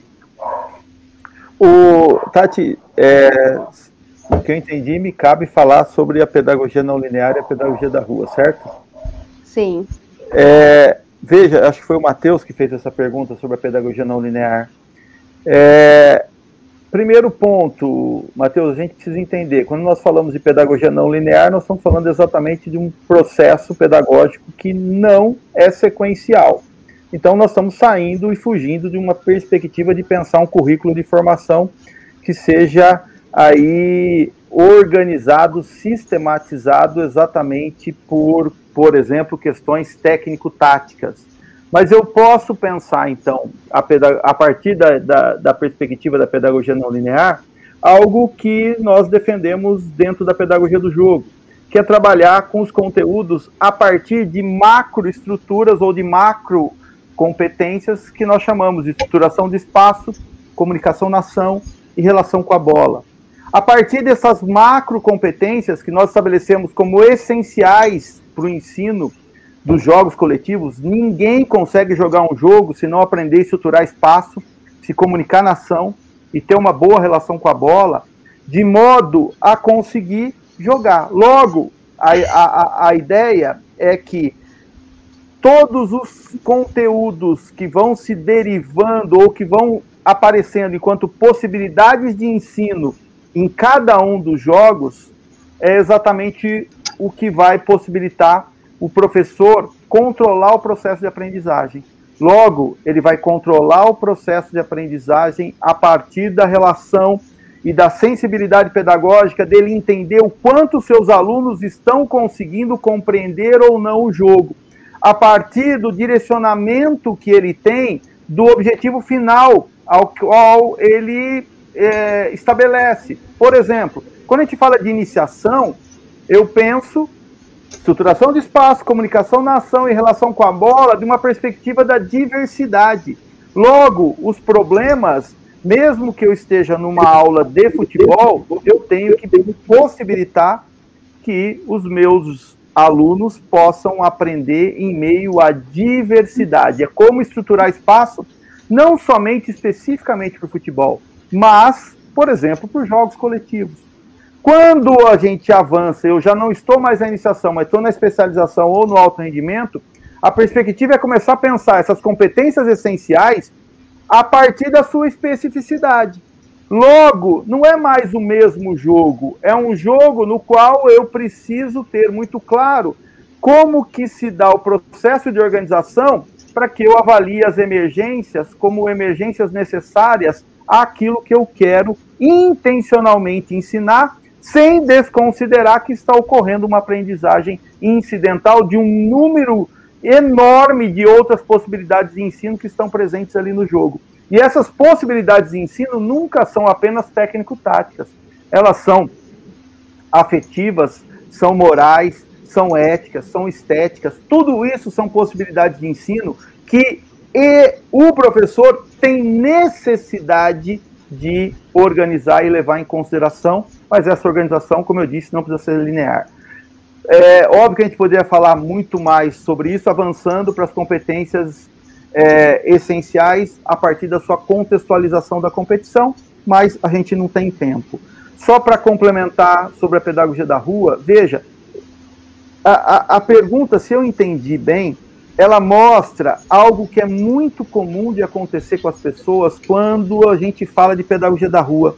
O, Tati, é, o que eu entendi, me cabe falar sobre a pedagogia não linear e a pedagogia da rua, certo? Sim. É, Veja, acho que foi o Matheus que fez essa pergunta sobre a pedagogia não linear. É, primeiro ponto, Matheus, a gente precisa entender, quando nós falamos de pedagogia não linear, nós estamos falando exatamente de um processo pedagógico que não é sequencial. Então, nós estamos saindo e fugindo de uma perspectiva de pensar um currículo de formação que seja aí organizado, sistematizado exatamente por por exemplo, questões técnico-táticas. Mas eu posso pensar, então, a, a partir da, da, da, perspectiva da pedagogia não linear, algo que nós defendemos dentro da pedagogia do jogo, que é trabalhar com os conteúdos a partir de macroestruturas ou de macro competências que nós chamamos de estruturação de espaço, comunicação na ação e relação com a bola. A partir dessas macro competências que nós estabelecemos como essenciais para o ensino dos jogos coletivos, ninguém consegue jogar um jogo se não aprender a estruturar espaço, se comunicar na ação e ter uma boa relação com a bola, de modo a conseguir jogar. Logo, a, a, a ideia é que todos os conteúdos que vão se derivando ou que vão aparecendo enquanto possibilidades de ensino em cada um dos jogos é exatamente o que vai possibilitar o professor controlar o processo de aprendizagem. Logo, ele vai controlar o processo de aprendizagem a partir da relação e da sensibilidade pedagógica dele entender o quanto seus alunos estão conseguindo compreender ou não o jogo a partir do direcionamento que ele tem do objetivo final ao qual ele é, estabelece. Por exemplo, quando a gente fala de iniciação, eu penso estruturação de espaço, comunicação na ação e relação com a bola de uma perspectiva da diversidade. Logo, os problemas, mesmo que eu esteja numa aula de futebol, eu tenho que possibilitar que os meus alunos possam aprender em meio à diversidade. É como estruturar espaço, não somente especificamente para o futebol, mas, por exemplo, para os jogos coletivos. Quando a gente avança, eu já não estou mais na iniciação, mas estou na especialização ou no alto rendimento, a perspectiva é começar a pensar essas competências essenciais a partir da sua especificidade. Logo, não é mais o mesmo jogo, é um jogo no qual eu preciso ter muito claro como que se dá o processo de organização para que eu avalie as emergências como emergências necessárias àquilo que eu quero intencionalmente ensinar, sem desconsiderar que está ocorrendo uma aprendizagem incidental de um número enorme de outras possibilidades de ensino que estão presentes ali no jogo. E essas possibilidades de ensino nunca são apenas técnico-táticas. Elas são afetivas, são morais, são éticas, são estéticas. Tudo isso são possibilidades de ensino que o professor tem necessidade de organizar e levar em consideração, mas essa organização, como eu disse, não precisa ser linear. É óbvio que a gente poderia falar muito mais sobre isso, avançando para as competências é, essenciais a partir da sua contextualização da competição, mas a gente não tem tempo. Só para complementar sobre a pedagogia da rua, veja, a, a, a pergunta, se eu entendi bem, ela mostra algo que é muito comum de acontecer com as pessoas quando a gente fala de pedagogia da rua.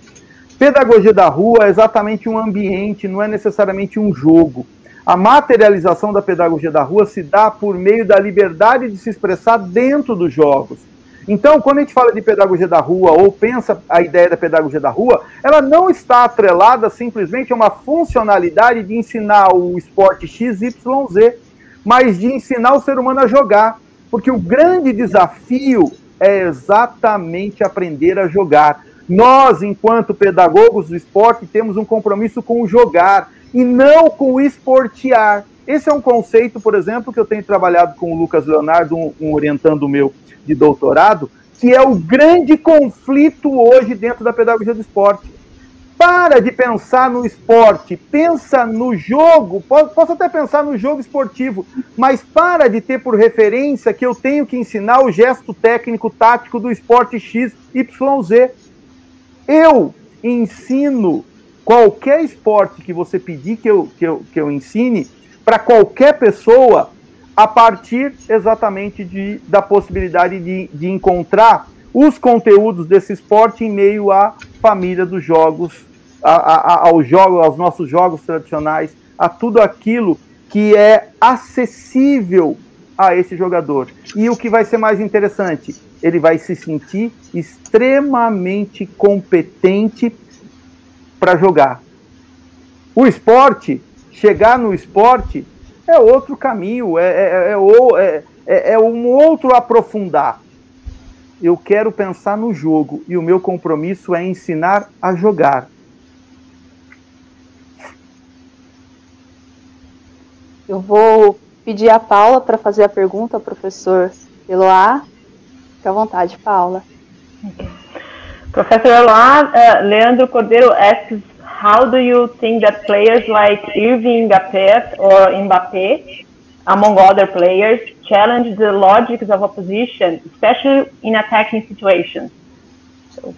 Pedagogia da rua é exatamente um ambiente, não é necessariamente um jogo. A materialização da pedagogia da rua se dá por meio da liberdade de se expressar dentro dos jogos. Então, quando a gente fala de pedagogia da rua ou pensa a ideia da pedagogia da rua, ela não está atrelada simplesmente a uma funcionalidade de ensinar o esporte XYZ, mas de ensinar o ser humano a jogar. Porque o grande desafio é exatamente aprender a jogar. Nós, enquanto pedagogos do esporte, temos um compromisso com o jogar e não com o esportear. Esse é um conceito, por exemplo, que eu tenho trabalhado com o Lucas Leonardo, um, um orientando meu de doutorado, que é o grande conflito hoje dentro da pedagogia do esporte. Para de pensar no esporte, pensa no jogo, posso até pensar no jogo esportivo, mas para de ter por referência que eu tenho que ensinar o gesto técnico tático do esporte X, Y, Z. Eu ensino qualquer esporte que você pedir que eu, que eu, que eu ensine, para qualquer pessoa, a partir exatamente de, da possibilidade de, de encontrar os conteúdos desse esporte em meio à família dos jogos, a, a, aos, jogos, aos nossos jogos tradicionais, a tudo aquilo que é acessível a esse jogador. E o que vai ser mais interessante, ele vai se sentir extremamente competente para jogar. O esporte, chegar no esporte, é outro caminho, é, é, é, é, é um outro aprofundar. Eu quero pensar no jogo e o meu compromisso é ensinar a jogar. Eu vou pedir a Paula para fazer a pergunta professor Eloá. Fique à vontade, Paula. Okay. Professor Eloá, uh, Leandro Cordeiro asks, how do you think that players like Irving Gapet or Mbappé, among other players, challenge the logics of opposition, especially in attacking situations? So.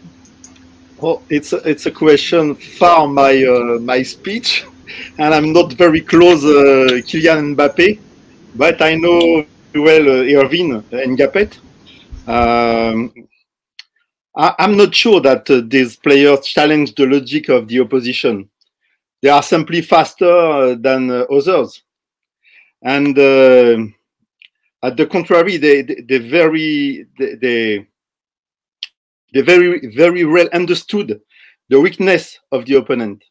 Well, it's a, it's a question far my uh, my speech, and I'm not very close uh, Kylian Mbappé, but I know well uh, Irvin and Gapet. Um, I, am not sure that uh, these players challenge the logic of the opposition. They are simply faster uh, than uh, others, and uh, at the contrary, they they, they very they, they very very well understood the weakness of the opponent,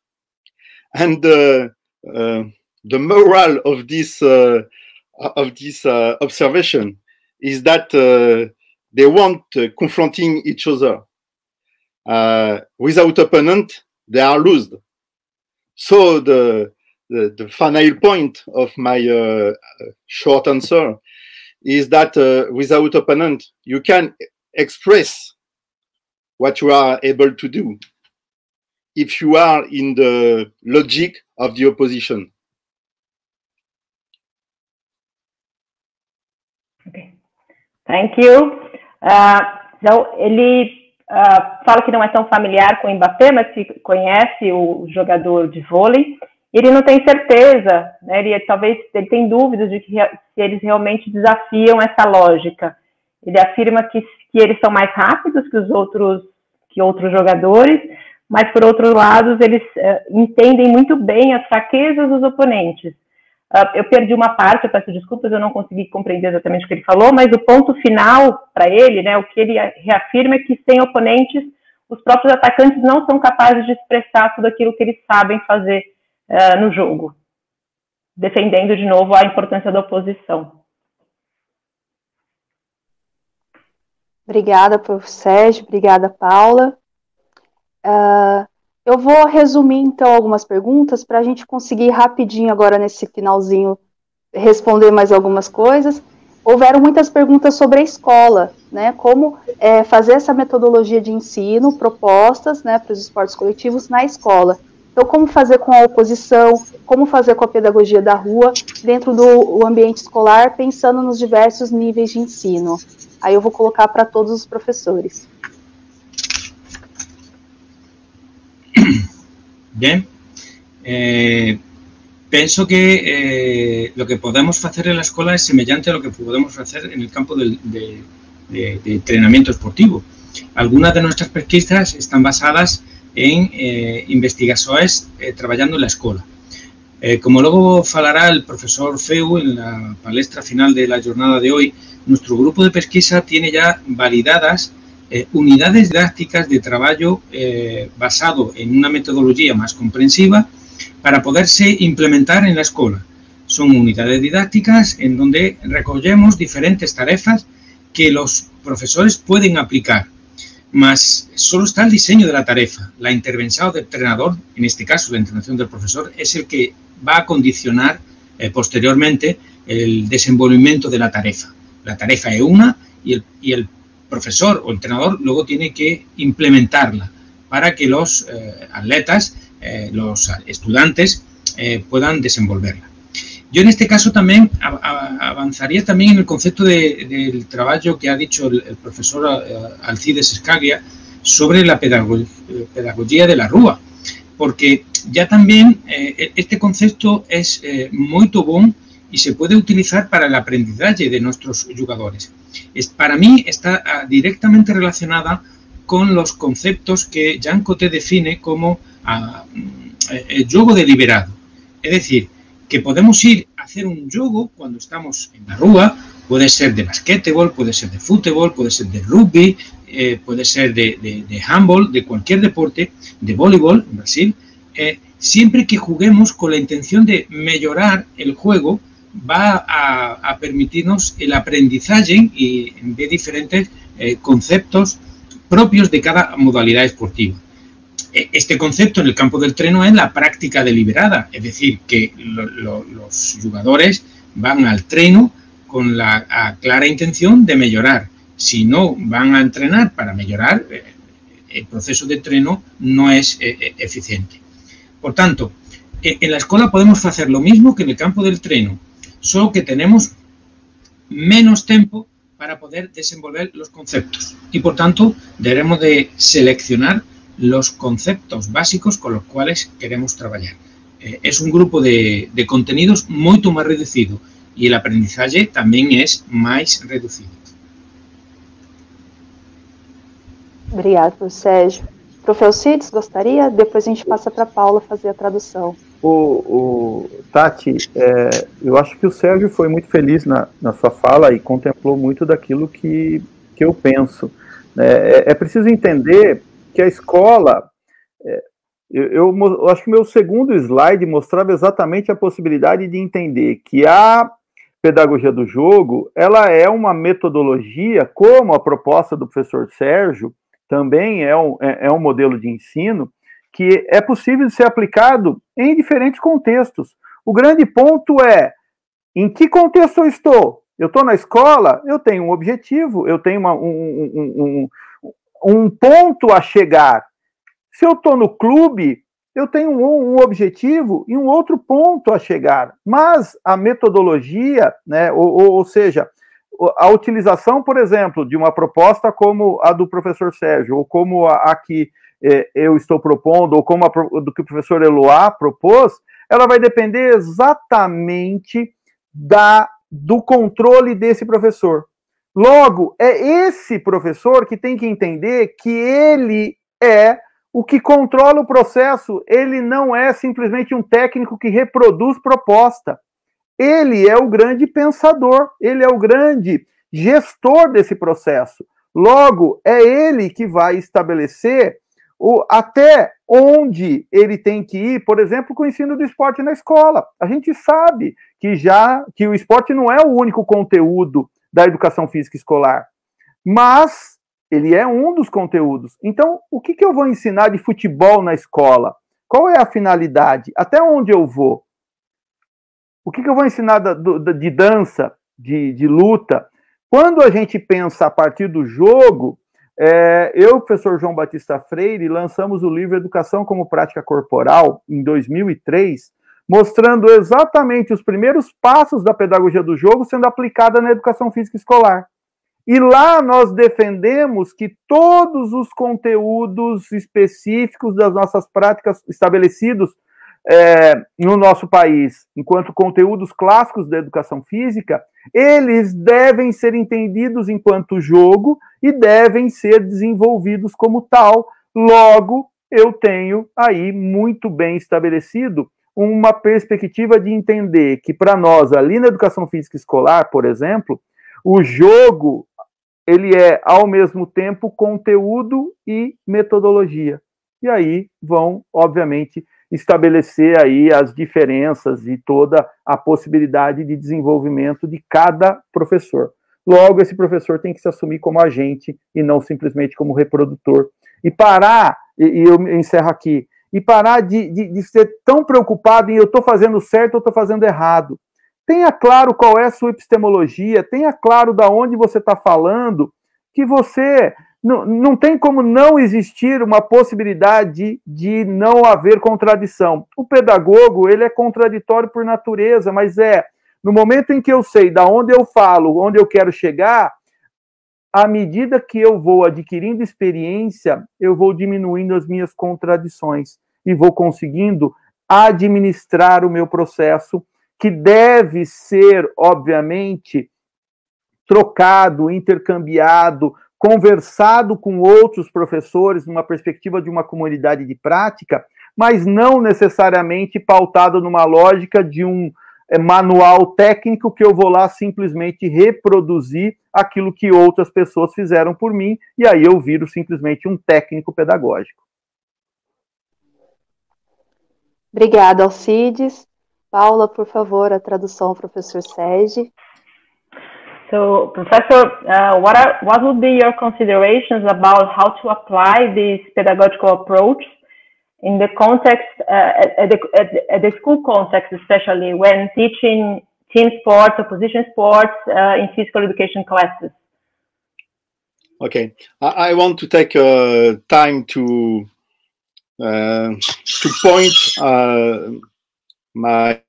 and uh, uh, the moral of this of this observation is that they want uh, confronting each other. Uh, without opponent, they are lost. So the, the, the final point of my uh, short answer is that uh, without opponent, you can express what you are able to do if you are in the logic of the opposition. Okay, thank you. Uh, então, ele uh, fala que não é tão familiar com o Mbappé, mas que conhece o jogador de vôlei. Ele não tem certeza, né? ele talvez ele tem dúvidas de que se eles realmente desafiam essa lógica. Ele afirma que, que eles são mais rápidos que os outros que outros jogadores, mas por outro lado eles uh, entendem muito bem as fraquezas dos oponentes. Uh, eu perdi uma parte, eu peço desculpas, eu não consegui compreender exatamente o que ele falou, mas o ponto final para ele, né, o que ele reafirma é que sem oponentes, os próprios atacantes não são capazes de expressar tudo aquilo que eles sabem fazer uh, no jogo, defendendo de novo a importância da oposição. Obrigada, professor Sérgio, obrigada, Paula. Uh, eu vou resumir então algumas perguntas para a gente conseguir rapidinho agora nesse finalzinho responder mais algumas coisas. Houveram muitas perguntas sobre a escola, né? Como é, fazer essa metodologia de ensino, propostas, né, para os esportes coletivos na escola. Então, como fazer com a oposição, como fazer com a pedagogia da rua dentro do ambiente escolar, pensando nos diversos níveis de ensino. Aí eu vou colocar para todos os professores. Bien. Eh, penso que eh, lo que podemos hacer en la escuela es semejante a lo que podemos hacer en el campo de, entrenamiento esportivo. Algunas de nuestras pesquisas están basadas en eh, investigaciones eh, trabajando en la escuela. como luego falará el profesor Feu en la palestra final de la jornada de hoy, nuestro grupo de pesquisa tiene ya validadas eh, unidades didácticas de trabajo eh, basado en una metodología más comprensiva para poderse implementar en la escuela. Son unidades didácticas en donde recogemos diferentes tareas que los profesores pueden aplicar, mas solo está el diseño de la tarea. La intervención del entrenador, en este caso la intervención del profesor, es el que va a condicionar eh, posteriormente el desenvolvimiento de la tarea. La tarea es una y el profesor o entrenador luego tiene que implementarla para que los eh, atletas, eh, los estudiantes eh, puedan desenvolverla. Yo en este caso también avanzaría también en el concepto del trabajo que ha dicho el, profesor Alcides Escaglia sobre la pedagogía de la rúa, porque ya también este concepto es muy bueno y se puede utilizar para el aprendizaje de nuestros jugadores. Es, para mí está ah, directamente relacionada con los conceptos que Jean Coté define como ah, eh, el juego deliberado. Es decir, que podemos ir a hacer un juego cuando estamos en la rúa, puede ser de basquetebol, puede ser de fútbol, puede ser de rugby, eh, puede ser de, de, handball, de cualquier deporte, de voleibol en Brasil, eh, siempre que juguemos con la intención de mejorar el juego va a, permitirnos el aprendizaje y de diferentes eh, conceptos propios de cada modalidad esportiva. e, este concepto en el campo del treno es la práctica deliberada, es decir, que los jugadores van al treno con la clara intención de mejorar. Si no van a entrenar para mejorar, eh, el proceso de treno no es eh, eficiente. Por tanto, en la escuela podemos hacer lo mismo que en el campo del treno, solo que tenemos menos tiempo para poder desenvolver los conceptos y por tanto debemos de seleccionar los conceptos básicos con los cuales queremos trabajar. es un grupo de, de contenidos mucho más reducido y el aprendizaje también es más reducido. Obrigado, Sérgio. Professor Cides, gostaria? Depois a gente passa para Paula fazer a tradução. O, o Tati, é, eu acho que o Sérgio foi muito feliz na, na sua fala e contemplou muito daquilo que, que eu penso. É, é, é preciso entender que a escola, é, eu, eu, acho que meu segundo slide mostrava exatamente a possibilidade de entender que a pedagogia do jogo, ela é uma metodologia, como a proposta do professor Sérgio, também é um, é, é um modelo de ensino, que é possível ser aplicado em diferentes contextos. O grande ponto é em que contexto eu estou? Eu estou na escola, eu tenho um objetivo, eu tenho uma, um, um, um, um, ponto a chegar. Se eu estou no clube, eu tenho um, objetivo e um outro ponto a chegar. Mas a metodologia, né, ou, ou, ou, seja, a utilização, por exemplo, de uma proposta como a do professor Sérgio, ou como a, a que é, eu estou propondo, ou como a do que o professor Eloá propôs, ela vai depender exatamente da, do controle desse professor. Logo, é esse professor que tem que entender que ele é o que controla o processo, ele não é simplesmente um técnico que reproduz proposta. Ele é o grande pensador, ele é o grande gestor desse processo. Logo, é ele que vai estabelecer o, até onde ele tem que ir, por exemplo, com o ensino do esporte na escola. A gente sabe que já que o esporte não é o único conteúdo da educação física escolar, mas ele é um dos conteúdos. Então, o que, que eu vou ensinar de futebol na escola? Qual é a finalidade? Até onde eu vou? O que, que eu vou ensinar de dança, de, de luta? Quando a gente pensa a partir do jogo, é, eu, professor João Batista Freire, lançamos o livro Educação como Prática Corporal em 2003, mostrando exatamente os primeiros passos da pedagogia do jogo sendo aplicada na educação física escolar. E lá nós defendemos que todos os conteúdos específicos das nossas práticas estabelecidos é, no nosso país, enquanto conteúdos clássicos da educação física, eles devem ser entendidos enquanto jogo e devem ser desenvolvidos como tal. Logo, eu tenho aí muito bem estabelecido uma perspectiva de entender que, para nós, ali na educação física escolar, por exemplo, o jogo ele é, ao mesmo tempo, conteúdo e metodologia. E aí vão, obviamente, estabelecer aí as diferenças e toda a possibilidade de desenvolvimento de cada professor. Logo, esse professor tem que se assumir como agente e não simplesmente como reprodutor. E parar, e eu encerro aqui, e parar de, de, de ser tão preocupado em eu estou fazendo certo ou estou fazendo errado. Tenha claro qual é a sua epistemologia, tenha claro da onde você está falando, que você não, não tem como não existir uma possibilidade de não haver contradição. O pedagogo, ele é contraditório por natureza, mas é no momento em que eu sei da onde eu falo, onde eu quero chegar, à medida que eu vou adquirindo experiência, eu vou diminuindo as minhas contradições e vou conseguindo administrar o meu processo que deve ser, obviamente, trocado, intercambiado, conversado com outros professores numa perspectiva de uma comunidade de prática, mas não necessariamente pautado numa lógica de um é, manual técnico que eu vou lá simplesmente reproduzir aquilo que outras pessoas fizeram por mim, e aí eu viro simplesmente um técnico pedagógico. Obrigada, Alcides. Paula, por favor, a tradução ao professor Sérgio. So, Professor, uh, what, are, what would be your considerations about how to apply this pedagogical approach in the context, uh, at, the, at, the, school context, especially when teaching team sports, opposition sports uh, in physical education classes? Okay, I, I want to take uh, time to uh, to point uh, my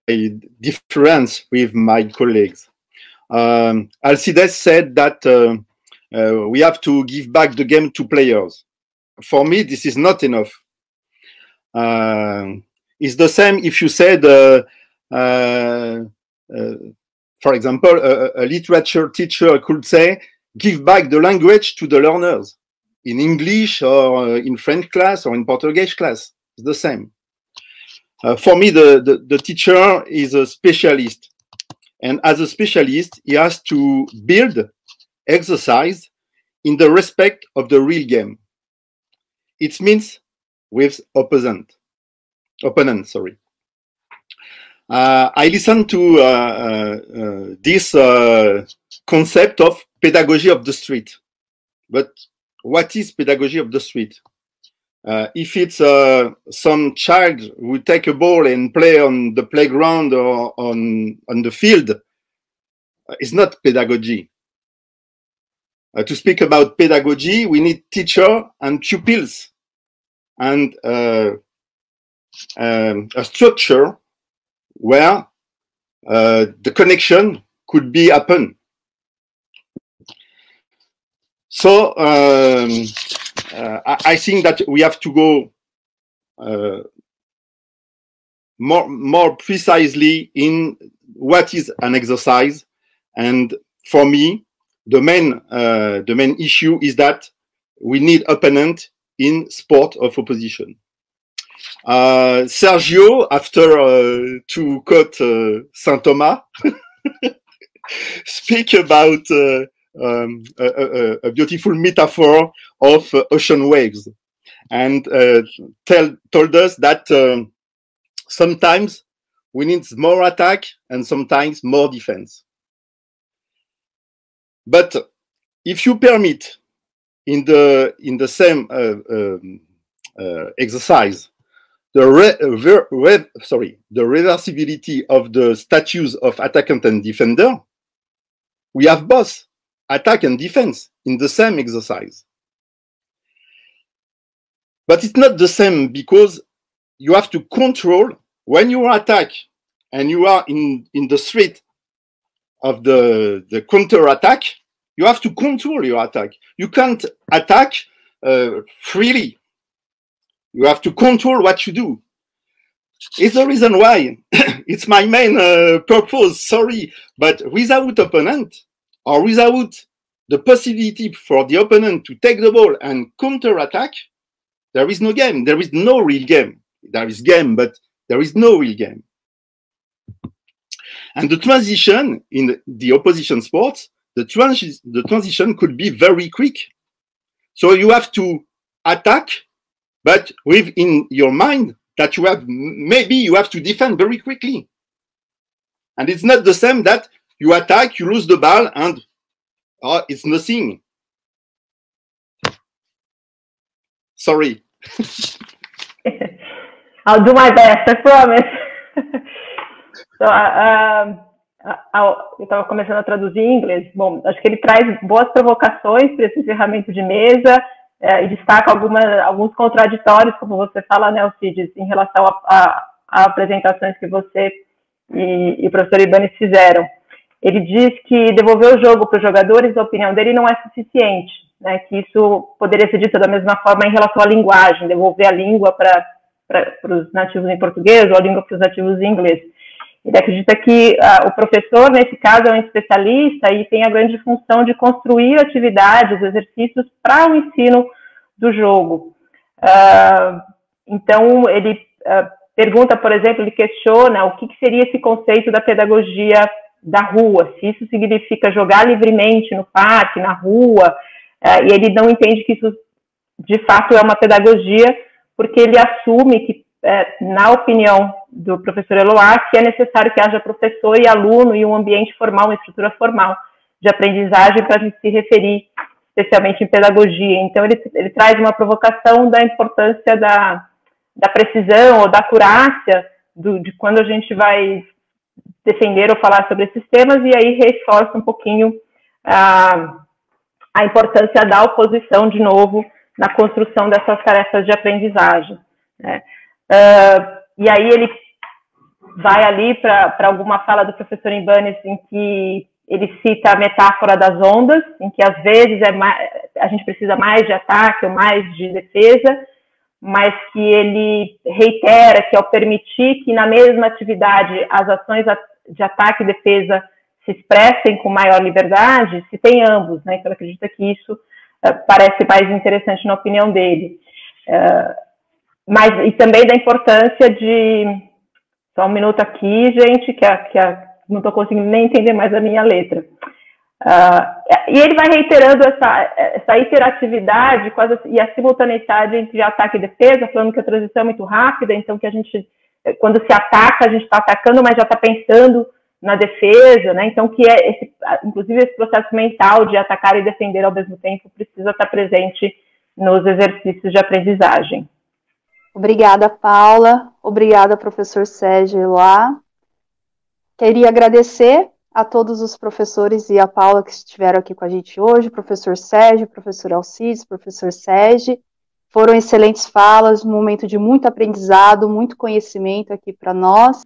difference with my colleagues. Um, Alcides said that uh, uh, we have to give back the game to players. For me, this is not enough. Uh, it's the same if you said, uh, uh, uh, for example, a, a, literature teacher could say, give back the language to the learners in English or in French class or in Portuguese class. It's the same. for me, the, the, the teacher is a specialist. And as a specialist, he has to build exercise in the respect of the real game. It means with opponent, opponent, sorry. Uh, I listened to uh, uh, uh this uh, concept of pedagogy of the street. But what is pedagogy of the street? Uh, if it's some child who take a ball and play on the playground or on, on the field, it's not pedagogy. Uh, to speak about pedagogy, we need teacher and pupils and uh, um, a structure where uh, the connection could be happen. So um, uh, I, I, think that we have to go uh, more more precisely in what is an exercise, and for me, the main uh, the main issue is that we need opponent in sport of opposition. Uh, Sergio, after uh, to quote uh, Saint Thomas, [laughs] speak about um, a, a, a, beautiful metaphor of uh, ocean waves, and tell, told us that um, sometimes we need more attack and sometimes more defense. But if you permit in the in the same uh, um, uh, exercise the re, sorry the reversibility of the status of attackant and defender, we have both attack and defense in the same exercise. But it's not the same because you have to control when you attack and you are in, in the street of the, the counter attack, you have to control your attack. You can't attack uh, freely. You have to control what you do. It's the reason why [coughs] it's my main uh, purpose. Sorry, but without opponent or without the possibility for the opponent to take the ball and counter attack, there is no game. There is no real game. There is game, but there is no real game. And the transition in the opposition sports, the, transi the transition could be very quick. So you have to attack, but within your mind that you have, maybe you have to defend very quickly. And it's not the same that you attack, you lose the ball, and oh, it's nothing. Sorry. [laughs] I'll do my best, I promise. [laughs] so, um, eu estava começando a traduzir em inglês. Bom, acho que ele traz boas provocações para esse encerramento de mesa é, e destaca alguma, alguns contraditórios, como você fala, né, Alcides, em relação a, a, a apresentações que você e, e o professor Ibanez fizeram. Ele diz que devolver o jogo para os jogadores, a opinião dele, não é suficiente, né, que isso poderia ser dito da mesma forma em relação à linguagem, devolver a língua para os nativos em português ou a língua para os nativos em inglês. Ele acredita que uh, o professor, nesse caso, é um especialista e tem a grande função de construir atividades, exercícios para o ensino do jogo. Uh, então, ele uh, pergunta, por exemplo, ele questiona o que, que, seria esse conceito da pedagogia da rua, se isso significa jogar livremente no parque, na rua, e ele não entende que isso, de fato, é uma pedagogia, porque ele assume que é, na opinião do professor Eloá, que é necessário que haja professor e aluno e um ambiente formal, uma estrutura formal de aprendizagem para a gente se referir especialmente em pedagogia. Então, ele, ele traz uma provocação da importância da, da precisão ou da acurácia do, de quando a gente vai defender ou falar sobre esses temas, e aí reforça um pouquinho a, a importância da oposição, de novo, na construção dessas tarefas de aprendizagem. Né? Uh, e aí ele vai ali para alguma fala do professor Ibanez em que ele cita a metáfora das ondas, em que às vezes é mais, a gente precisa mais de ataque ou mais de defesa, mas que ele reitera que ao permitir que na mesma atividade as ações de ataque e defesa se expressem com maior liberdade, se tem ambos, né? Então, acredita que isso uh, parece mais interessante na opinião dele. Uh, mas, e também da importância de. Só um minuto aqui, gente, que, a, que a, não estou conseguindo nem entender mais a minha letra. Uh, e ele vai reiterando essa, essa interatividade quase, e a simultaneidade entre ataque e defesa, falando que a transição é muito rápida, então que a gente, quando se ataca, a gente está atacando, mas já está pensando na defesa, né? Então que é esse, inclusive esse processo mental de atacar e defender ao mesmo tempo precisa estar presente nos exercícios de aprendizagem. Obrigada, Paula. Obrigada, professor Sérgio lá. Queria agradecer a todos os professores e a Paula que estiveram aqui com a gente hoje, professor Sérgio, professor Alcides, professor Sérgio. Foram excelentes falas, um momento de muito aprendizado, muito conhecimento aqui para nós.